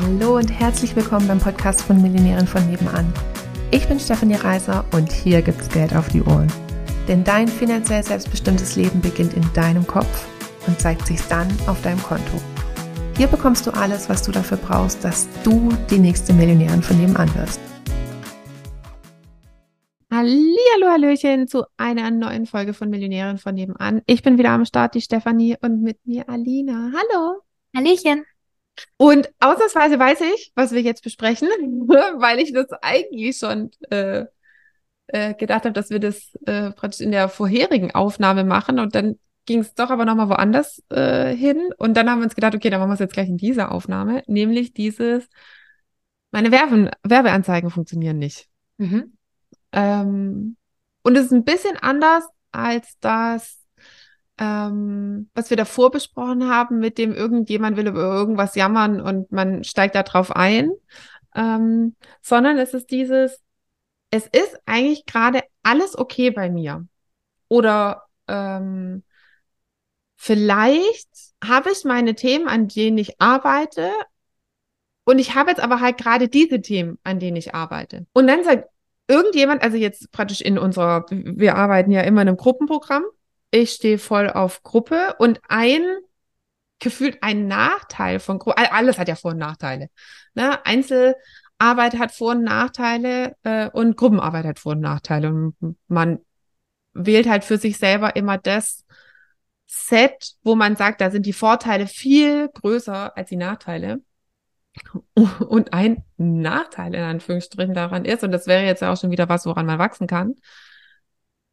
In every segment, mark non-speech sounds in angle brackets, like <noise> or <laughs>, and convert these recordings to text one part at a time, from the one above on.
Hallo und herzlich willkommen beim Podcast von Millionären von nebenan. Ich bin Stefanie Reiser und hier gibt's Geld auf die Ohren. Denn dein finanziell selbstbestimmtes Leben beginnt in deinem Kopf und zeigt sich dann auf deinem Konto. Hier bekommst du alles, was du dafür brauchst, dass du die nächste Millionärin von nebenan wirst. Hallo, Hallöchen zu einer neuen Folge von Millionären von nebenan. Ich bin wieder am Start, die Stefanie und mit mir Alina. Hallo. Hallöchen. Und ausnahmsweise weiß ich, was wir jetzt besprechen, <laughs> weil ich das eigentlich schon äh, äh, gedacht habe, dass wir das äh, praktisch in der vorherigen Aufnahme machen und dann ging es doch aber nochmal woanders äh, hin und dann haben wir uns gedacht, okay, dann machen wir es jetzt gleich in dieser Aufnahme, nämlich dieses, meine Werben, Werbeanzeigen funktionieren nicht. Mhm. Ähm, und es ist ein bisschen anders als das, ähm, was wir davor besprochen haben, mit dem irgendjemand will über irgendwas jammern und man steigt da drauf ein, ähm, sondern es ist dieses, es ist eigentlich gerade alles okay bei mir. Oder ähm, vielleicht habe ich meine Themen, an denen ich arbeite, und ich habe jetzt aber halt gerade diese Themen, an denen ich arbeite. Und dann sagt irgendjemand, also jetzt praktisch in unserer, wir arbeiten ja immer in einem Gruppenprogramm, ich stehe voll auf Gruppe und ein gefühlt ein Nachteil von Gruppe, alles hat ja Vor- und Nachteile. Ne? Einzelarbeit hat Vor- und Nachteile äh, und Gruppenarbeit hat Vor- und Nachteile. Und man wählt halt für sich selber immer das Set, wo man sagt, da sind die Vorteile viel größer als die Nachteile. Und ein Nachteil in Anführungsstrichen daran ist, und das wäre jetzt ja auch schon wieder was, woran man wachsen kann,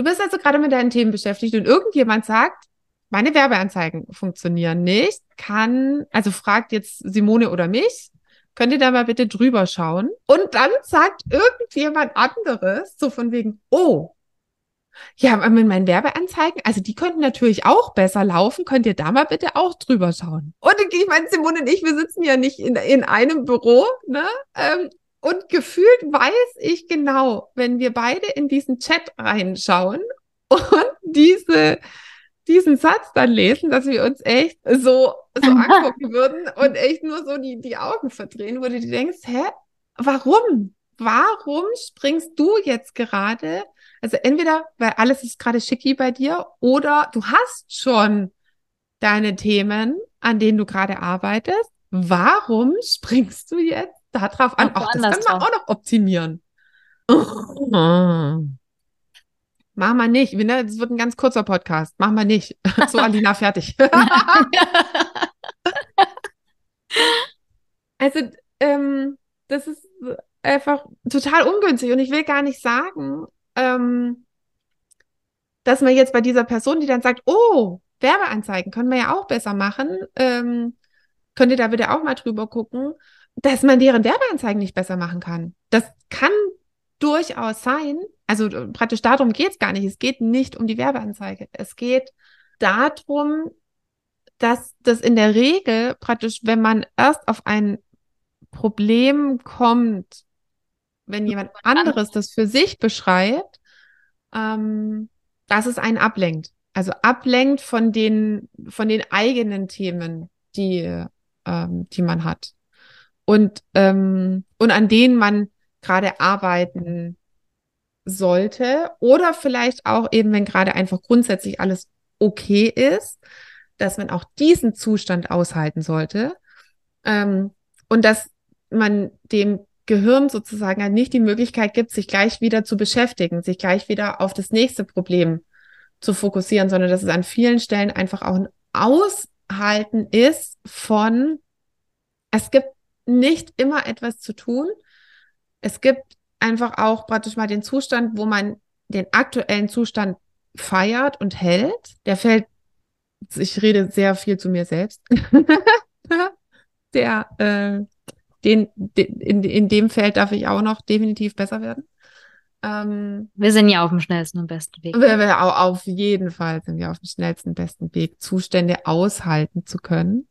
Du bist also gerade mit deinen Themen beschäftigt und irgendjemand sagt, meine Werbeanzeigen funktionieren nicht, kann, also fragt jetzt Simone oder mich, könnt ihr da mal bitte drüber schauen? Und dann sagt irgendjemand anderes, so von wegen, oh, ja, mit meinen Werbeanzeigen, also die könnten natürlich auch besser laufen, könnt ihr da mal bitte auch drüber schauen. Und ich meine, Simone und ich, wir sitzen ja nicht in, in einem Büro, ne? Ähm, und gefühlt weiß ich genau, wenn wir beide in diesen Chat reinschauen <laughs> und diese, diesen Satz dann lesen, dass wir uns echt so, so <laughs> angucken würden und echt nur so die, die Augen verdrehen, wo du dir denkst, hä, warum? Warum springst du jetzt gerade? Also entweder, weil alles ist gerade schicki bei dir oder du hast schon deine Themen, an denen du gerade arbeitest. Warum <laughs> springst du jetzt da drauf an. Ach, das kann man auch noch optimieren. <laughs> Mach mal nicht. Das wird ein ganz kurzer Podcast. Mach mal nicht. <laughs> So, Alina, fertig. <laughs> also, ähm, das ist einfach total ungünstig. Und ich will gar nicht sagen, ähm, dass man jetzt bei dieser Person, die dann sagt, oh, Werbeanzeigen können wir ja auch besser machen, ähm, könnt ihr da bitte auch mal drüber gucken dass man deren Werbeanzeigen nicht besser machen kann. Das kann durchaus sein. Also äh, praktisch darum geht es gar nicht. Es geht nicht um die Werbeanzeige. Es geht darum, dass das in der Regel praktisch, wenn man erst auf ein Problem kommt, wenn jemand anderes das für sich beschreibt, ähm, dass es einen ablenkt. Also ablenkt von den, von den eigenen Themen, die, ähm, die man hat und, ähm, und an denen man gerade arbeiten sollte. Oder vielleicht auch eben, wenn gerade einfach grundsätzlich alles okay ist, dass man auch diesen Zustand aushalten sollte. Ähm, und dass man dem Gehirn sozusagen halt nicht die Möglichkeit gibt, sich gleich wieder zu beschäftigen, sich gleich wieder auf das nächste Problem zu fokussieren, sondern dass es an vielen Stellen einfach auch ein Aushalten ist von, es gibt nicht immer etwas zu tun. Es gibt einfach auch praktisch mal den Zustand, wo man den aktuellen Zustand feiert und hält. Der fällt, ich rede sehr viel zu mir selbst. <laughs> der, äh, den, den in, in dem Feld darf ich auch noch definitiv besser werden. Ähm, wir sind ja auf dem schnellsten und besten Weg. Wir, wir, auf jeden Fall sind wir auf dem schnellsten und besten Weg, Zustände aushalten zu können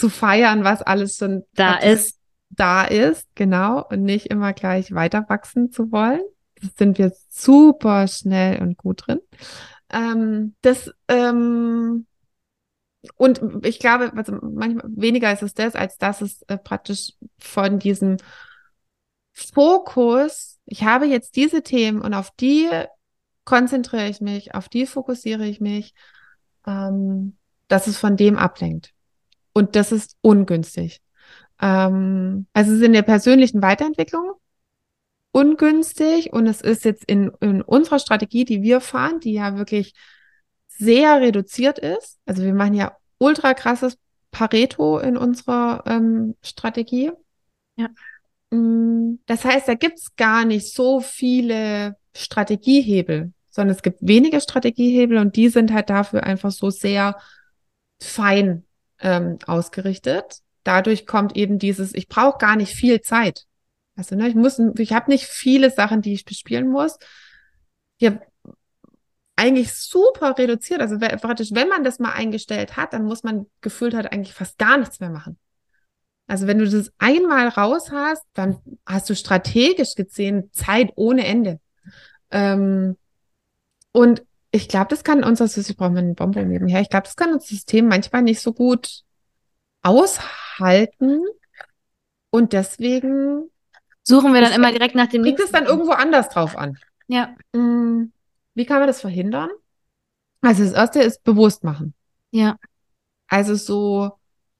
zu feiern, was alles schon da ist. Da ist, genau, und nicht immer gleich weiter wachsen zu wollen. Das sind wir super schnell und gut drin. Ähm, das, ähm, und ich glaube, also manchmal weniger ist es das, als dass es äh, praktisch von diesem Fokus, ich habe jetzt diese Themen und auf die konzentriere ich mich, auf die fokussiere ich mich, ähm, dass es von dem ablenkt. Und das ist ungünstig. Ähm, also es ist in der persönlichen Weiterentwicklung ungünstig und es ist jetzt in, in unserer Strategie, die wir fahren, die ja wirklich sehr reduziert ist. Also wir machen ja ultra krasses Pareto in unserer ähm, Strategie. Ja. Mm, das heißt, da gibt's gar nicht so viele Strategiehebel, sondern es gibt wenige Strategiehebel und die sind halt dafür einfach so sehr fein ähm, ausgerichtet. Dadurch kommt eben dieses, ich brauche gar nicht viel Zeit. Also, ne, ich muss, ich habe nicht viele Sachen, die ich bespielen muss. Habe eigentlich super reduziert. Also praktisch, wenn man das mal eingestellt hat, dann muss man gefühlt hat eigentlich fast gar nichts mehr machen. Also wenn du das einmal raus hast, dann hast du strategisch gesehen Zeit ohne Ende. Ähm, und ich glaube, das kann unser System, ich brauche einen Bonbon nebenher, ich glaube, das kann unser System manchmal nicht so gut aushalten. Und deswegen suchen wir dann immer direkt nach dem Liegt es dann irgendwo anders drauf an. Ja. Mm, wie kann man das verhindern? Also das erste ist bewusst machen. Ja. Also so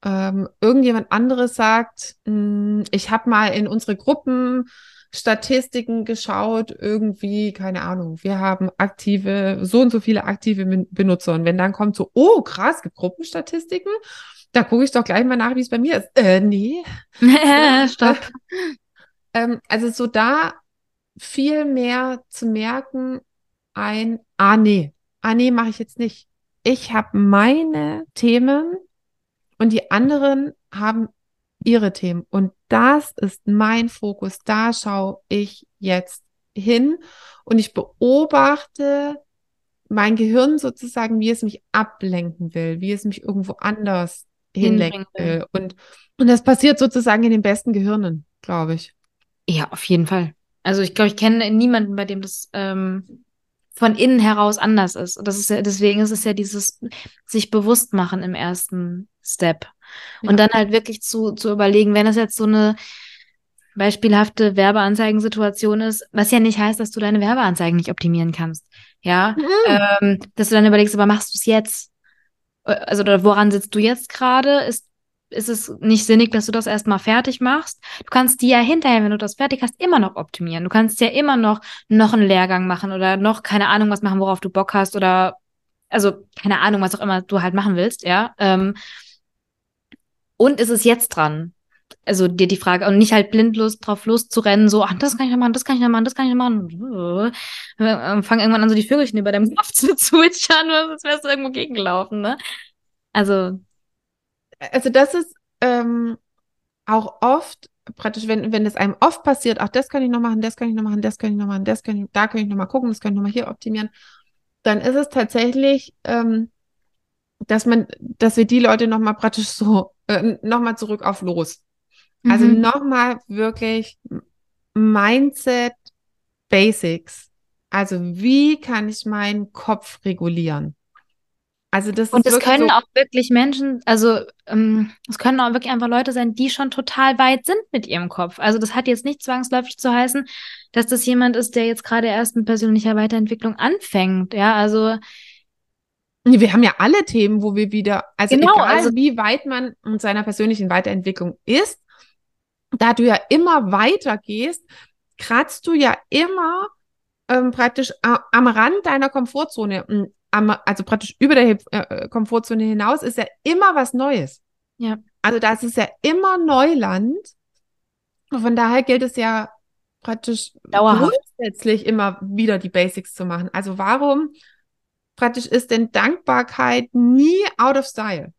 ähm, irgendjemand anderes sagt, mh, mm, ich habe mal in unsere Gruppen Statistiken geschaut, irgendwie, keine Ahnung, wir haben aktive, so und so viele aktive Benutzer. Und wenn dann kommt so, oh krass, gibt Gruppenstatistiken, da gucke ich doch gleich mal nach, wie es bei mir ist. Äh, nee. <laughs> Stopp. <laughs> ähm, also so da viel mehr zu merken, ein, ah nee, ah nee, mache ich jetzt nicht. Ich habe meine Themen und die anderen haben ihre Themen. Und das ist mein Fokus. Da schaue ich jetzt hin und ich beobachte mein Gehirn sozusagen, wie es mich ablenken will, wie es mich irgendwo anders hinlenken will. Und, und das passiert sozusagen in den besten Gehirnen, glaube ich. Ja, auf jeden Fall. Also ich glaube, ich kenne niemanden, bei dem das ähm, von innen heraus anders ist. Und das ist ja, deswegen ist es ja dieses sich bewusst machen im ersten Step. Und ja. dann halt wirklich zu, zu überlegen, wenn das jetzt so eine beispielhafte Werbeanzeigensituation ist, was ja nicht heißt, dass du deine Werbeanzeigen nicht optimieren kannst. Ja, mhm. ähm, dass du dann überlegst, aber machst du es jetzt? Äh, also, oder woran sitzt du jetzt gerade? Ist ist es nicht sinnig, dass du das erstmal fertig machst. Du kannst die ja hinterher, wenn du das fertig hast, immer noch optimieren. Du kannst ja immer noch noch einen Lehrgang machen oder noch keine Ahnung was machen, worauf du Bock hast oder also keine Ahnung, was auch immer du halt machen willst, ja. Ähm, und ist es jetzt dran? Also dir die Frage und nicht halt blindlos drauf loszurennen, so, ach, das kann ich noch machen, das kann ich noch machen, das kann ich noch machen. Äh, fang irgendwann an, so die Vögelchen über deinem Kopf <laughs> zu zwitschern, als wärst du irgendwo gegengelaufen, ne? Also also das ist ähm, auch oft praktisch, wenn, wenn es einem oft passiert, ach, das kann ich noch machen, das kann ich noch machen, das kann ich noch machen, das kann ich, da kann ich noch mal gucken, das kann ich noch mal hier optimieren, dann ist es tatsächlich, ähm, dass man, dass wir die Leute noch mal praktisch so, äh, noch mal zurück auf los. Also mhm. noch mal wirklich Mindset Basics. Also wie kann ich meinen Kopf regulieren? Also das und es können so auch wirklich Menschen, also ähm, es können auch wirklich einfach Leute sein, die schon total weit sind mit ihrem Kopf. Also das hat jetzt nicht zwangsläufig zu heißen, dass das jemand ist, der jetzt gerade erst mit persönlicher Weiterentwicklung anfängt. Ja, also wir haben ja alle Themen, wo wir wieder, also genau, egal also, wie weit man in seiner persönlichen Weiterentwicklung ist, da du ja immer weiter gehst, kratzt du ja immer ähm, praktisch am Rand deiner Komfortzone am, also praktisch über der äh, Komfortzone hinaus, ist ja immer was Neues. Ja. Also das ist ja immer Neuland. Und von daher gilt es ja praktisch Dauerhaft. grundsätzlich immer wieder die Basics zu machen. Also warum praktisch ist denn Dankbarkeit nie out of style?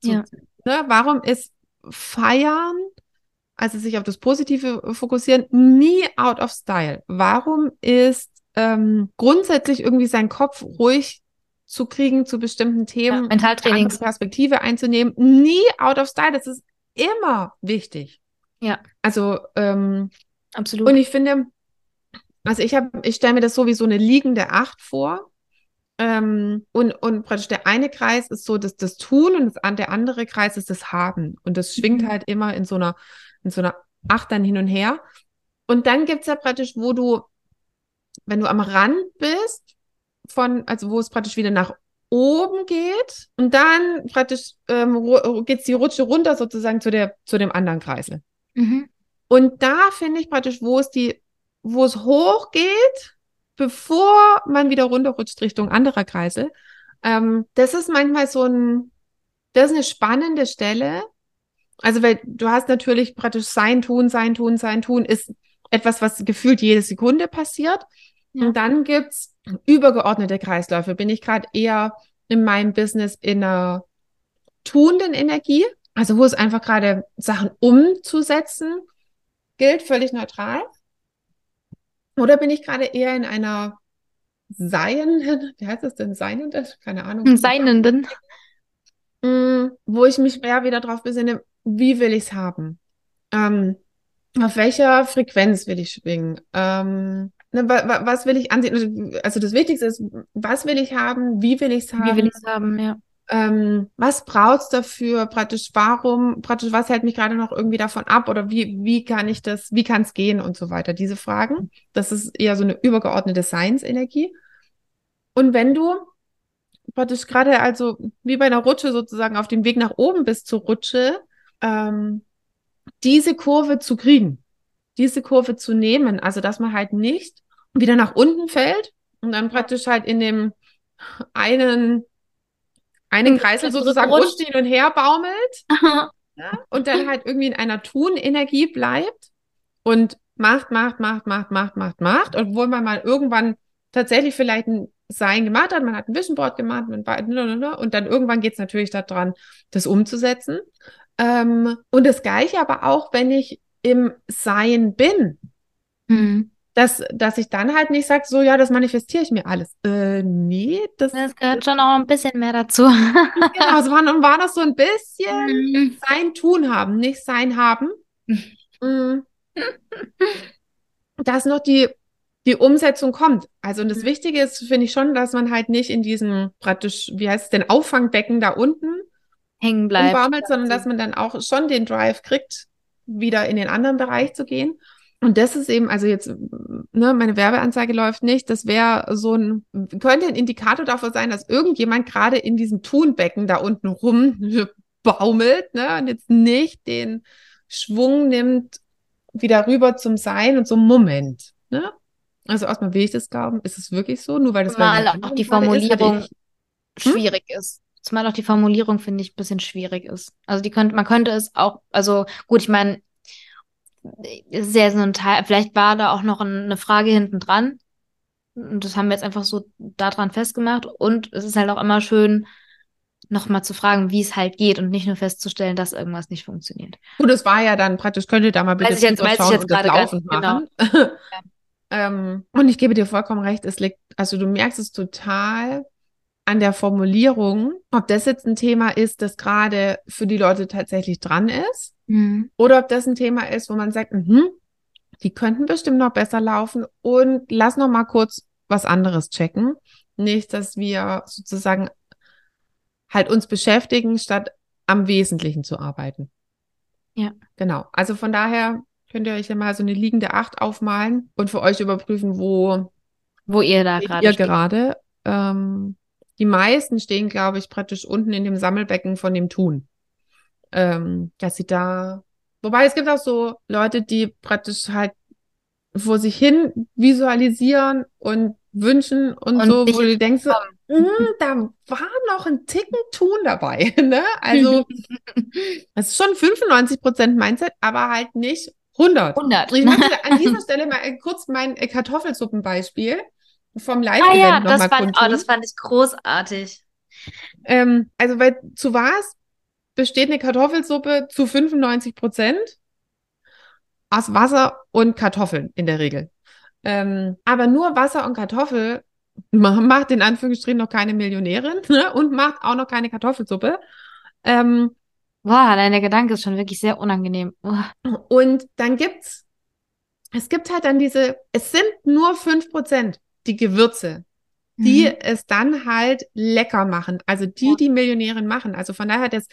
So, ja. Ne, warum ist Feiern, also sich auf das Positive fokussieren, nie out of style? Warum ist ähm, grundsätzlich irgendwie sein Kopf ruhig zu kriegen zu bestimmten Themen, ja, Mentaltraining, Perspektive einzunehmen, nie out of style. Das ist immer wichtig. Ja. Also ähm, absolut. Und ich finde, also ich habe, ich stelle mir das so wie so eine liegende Acht vor. Ähm, und, und praktisch der eine Kreis ist so das, das Tun und das, der andere Kreis ist das Haben. Und das schwingt Mhm. halt immer in so einer, in so einer Acht dann hin und her. Und dann gibt's ja praktisch, wo du, wenn du am Rand bist, von, also wo es praktisch wieder nach oben geht und dann praktisch ähm, ru- geht's die Rutsche runter sozusagen zu der, zu dem anderen Kreisel. Mhm. Und da finde ich praktisch, wo es die, wo es hochgeht, bevor man wieder runterrutscht Richtung anderer Kreisel. Ähm, das ist manchmal so ein, das ist eine spannende Stelle. Also, weil du hast natürlich praktisch sein Tun, sein Tun, sein Tun ist etwas, was gefühlt jede Sekunde passiert. Ja. Und dann gibt's übergeordnete Kreisläufe. Bin ich gerade eher in meinem Business in einer tuenden Energie, also wo es einfach gerade Sachen umzusetzen gilt, völlig neutral. Oder bin ich gerade eher in einer seienden, <laughs> wie heißt das denn, seienden? Keine Ahnung. Seinenden. Mm, wo ich mich mehr wieder drauf besinne, wie will ich es haben? Ähm, auf welcher Frequenz will ich schwingen? Ähm, ne, wa, wa, was will ich ansehen? Also das Wichtigste ist, was will ich haben? Wie will ich es haben? Wie will ich es haben, ja. ähm, was braucht's dafür? Praktisch, warum, praktisch, was hält mich gerade noch irgendwie davon ab? Oder wie, wie kann ich das, wie kann es gehen und so weiter? Diese Fragen. Das ist eher so eine übergeordnete Science-Energie. Und wenn du praktisch gerade also wie bei einer Rutsche sozusagen auf dem Weg nach oben bist zur Rutsche, ähm, diese Kurve zu kriegen, diese Kurve zu nehmen, also dass man halt nicht wieder nach unten fällt und dann praktisch halt in dem einen einen Kreisel sozusagen rutscht hin und her baumelt <laughs> ja, und dann halt irgendwie in einer Tun-Energie bleibt und macht, macht, macht, macht, macht, macht, macht, obwohl man mal irgendwann tatsächlich vielleicht ein Sein gemacht hat, man hat ein Vision Board gemacht man war, und dann irgendwann geht es natürlich daran, das umzusetzen. Ähm, und das Gleiche aber auch, wenn ich im Sein bin, Hm. dass, dass ich dann halt nicht sage, so ja, das manifestiere ich mir alles. Äh, nee, das, Das gehört schon auch ein bisschen mehr dazu. <laughs> genau, es war, und war das so ein bisschen Hm. sein Tun haben, nicht sein haben. <laughs> Mm. Dass noch die, die Umsetzung kommt. Also, und das Mhm. Wichtige ist, finde ich schon, dass man halt nicht in diesem praktisch, wie heißt es denn, Auffangbecken da unten Hängen bleibt. sondern dass man dann auch schon den Drive kriegt, wieder in den anderen Bereich zu gehen. Und das ist eben, also jetzt, ne, meine Werbeanzeige läuft nicht. Das wäre so ein, könnte ein Indikator dafür sein, dass irgendjemand gerade in diesem Tunbecken da unten rum baumelt, ne, und jetzt nicht den Schwung nimmt, wieder rüber zum Sein und zum Moment, ne? Also erstmal will ich das glauben, ist es wirklich so, nur weil das jemand auch die ist, Formulierung Hm? schwierig ist. Zumal auch die Formulierung, finde ich, ein bisschen schwierig ist. Also die könnte, man könnte es auch, also gut, ich meine, es ist ja so ein Teil, vielleicht war da auch noch ein- eine Frage hinten dran. Und das haben wir jetzt einfach so daran festgemacht. Und es ist halt auch immer schön, nochmal zu fragen, wie es halt geht und nicht nur festzustellen, dass irgendwas nicht funktioniert. Gut, das war ja dann praktisch, könnt ihr da mal bitte Weiß ich jetzt- weiß ich jetzt gerade gar laufend nicht, genau. machen. <laughs> ähm, und ich gebe dir vollkommen recht, es liegt, also du merkst es total an der Formulierung, ob das jetzt ein Thema ist, das gerade für die Leute tatsächlich dran ist, Mhm. oder ob das ein Thema ist, wo man sagt, mhm, die könnten bestimmt noch besser laufen und lass noch mal kurz was anderes checken. Nicht, dass wir sozusagen halt uns beschäftigen, statt am Wesentlichen zu arbeiten. Ja. Genau. Also von daher könnt ihr euch ja mal so eine liegende Acht aufmalen und für euch überprüfen, wo Wo ihr da gerade ihr steht. gerade. Ähm, die meisten stehen, glaube ich, praktisch unten in dem Sammelbecken von dem Tun. Ähm, dass sie da, wobei es gibt auch so Leute, die praktisch halt vor sich hin visualisieren und wünschen und, Und so, wo du denkst, "Mm, da war noch ein Ticken Tun dabei, <laughs> ne? Also, <laughs> es ist schon 95 Prozent Mindset, aber halt nicht 100. 100. Und ich möchte <laughs> an dieser Stelle mal kurz mein Kartoffelsuppenbeispiel vom Ah Live-Event ja, noch das mal fand, oh, kundtun. das fand ich großartig. Ähm, also, weil zu was besteht eine Kartoffelsuppe zu 95 Prozent aus Wasser und Kartoffeln in der Regel. Ähm, aber nur Wasser und Kartoffel <laughs> ma- macht in Anführungsstrichen noch keine Millionärin ne? und macht auch noch keine Kartoffelsuppe. Ähm, Boah, der Gedanke ist schon wirklich sehr unangenehm. Uah. und dann gibt's, es gibt halt dann diese, es sind nur 5% die Gewürze, die Mhm. es dann halt lecker machen. Also die, die Millionärin machen. Also von daher das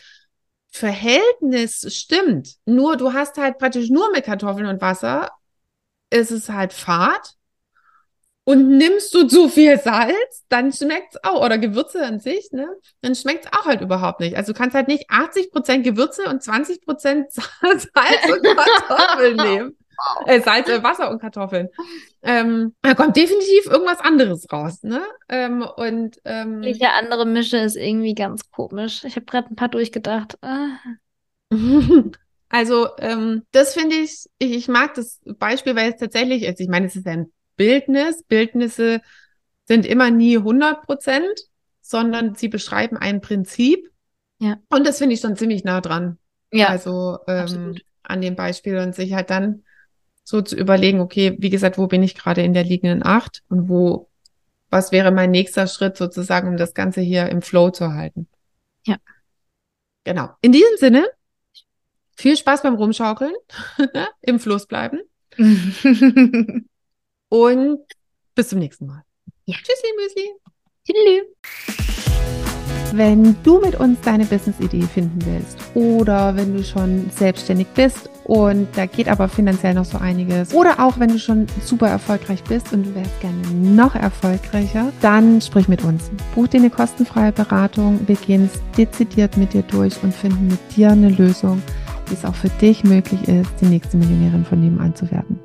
Verhältnis stimmt. Nur du hast halt praktisch nur mit Kartoffeln und Wasser, ist es halt fad. Und nimmst du zu viel Salz, dann schmeckt's auch, oder Gewürze an sich, ne? Dann schmeckt's auch halt überhaupt nicht. Also du kannst halt nicht 80% Gewürze und 20% <laughs> Salz und Kartoffeln <laughs> nehmen. Äh, Salz, äh, Wasser und Kartoffeln. Ähm, da kommt definitiv irgendwas anderes raus, ne? Ähm, und ähm, Welche andere Mische ist irgendwie ganz komisch. Ich habe gerade ein paar durchgedacht. Ah. <laughs> Also, ähm, das finde ich, ich, ich mag das Beispiel, weil es tatsächlich ist. Ich meine, es ist ein Bildnis. Bildnisse sind immer nie 100 Prozent, sondern sie beschreiben ein Prinzip. Ja. Und das finde ich schon ziemlich nah dran. Ja, Also ähm, absolut. an dem Beispiel und sich halt dann so zu überlegen, okay, wie gesagt, wo bin ich gerade in der liegenden Acht und wo, was wäre mein nächster Schritt sozusagen, um das Ganze hier im Flow zu halten. Ja. Genau. In diesem Sinne, viel Spaß beim Rumschaukeln, <laughs> im Fluss bleiben <laughs> und bis zum nächsten Mal. Ja. Tschüssi, Müsli. Tschüss. Wenn du mit uns deine Business-Idee finden willst oder wenn du schon selbstständig bist und da geht aber finanziell noch so einiges oder auch wenn du schon super erfolgreich bist und du wärst gerne noch erfolgreicher, dann sprich mit uns. Buch dir eine kostenfreie Beratung, wir gehen es dezidiert mit dir durch und finden mit dir eine Lösung, wie es auch für dich möglich ist, die nächste Millionärin von nebenan zu werden.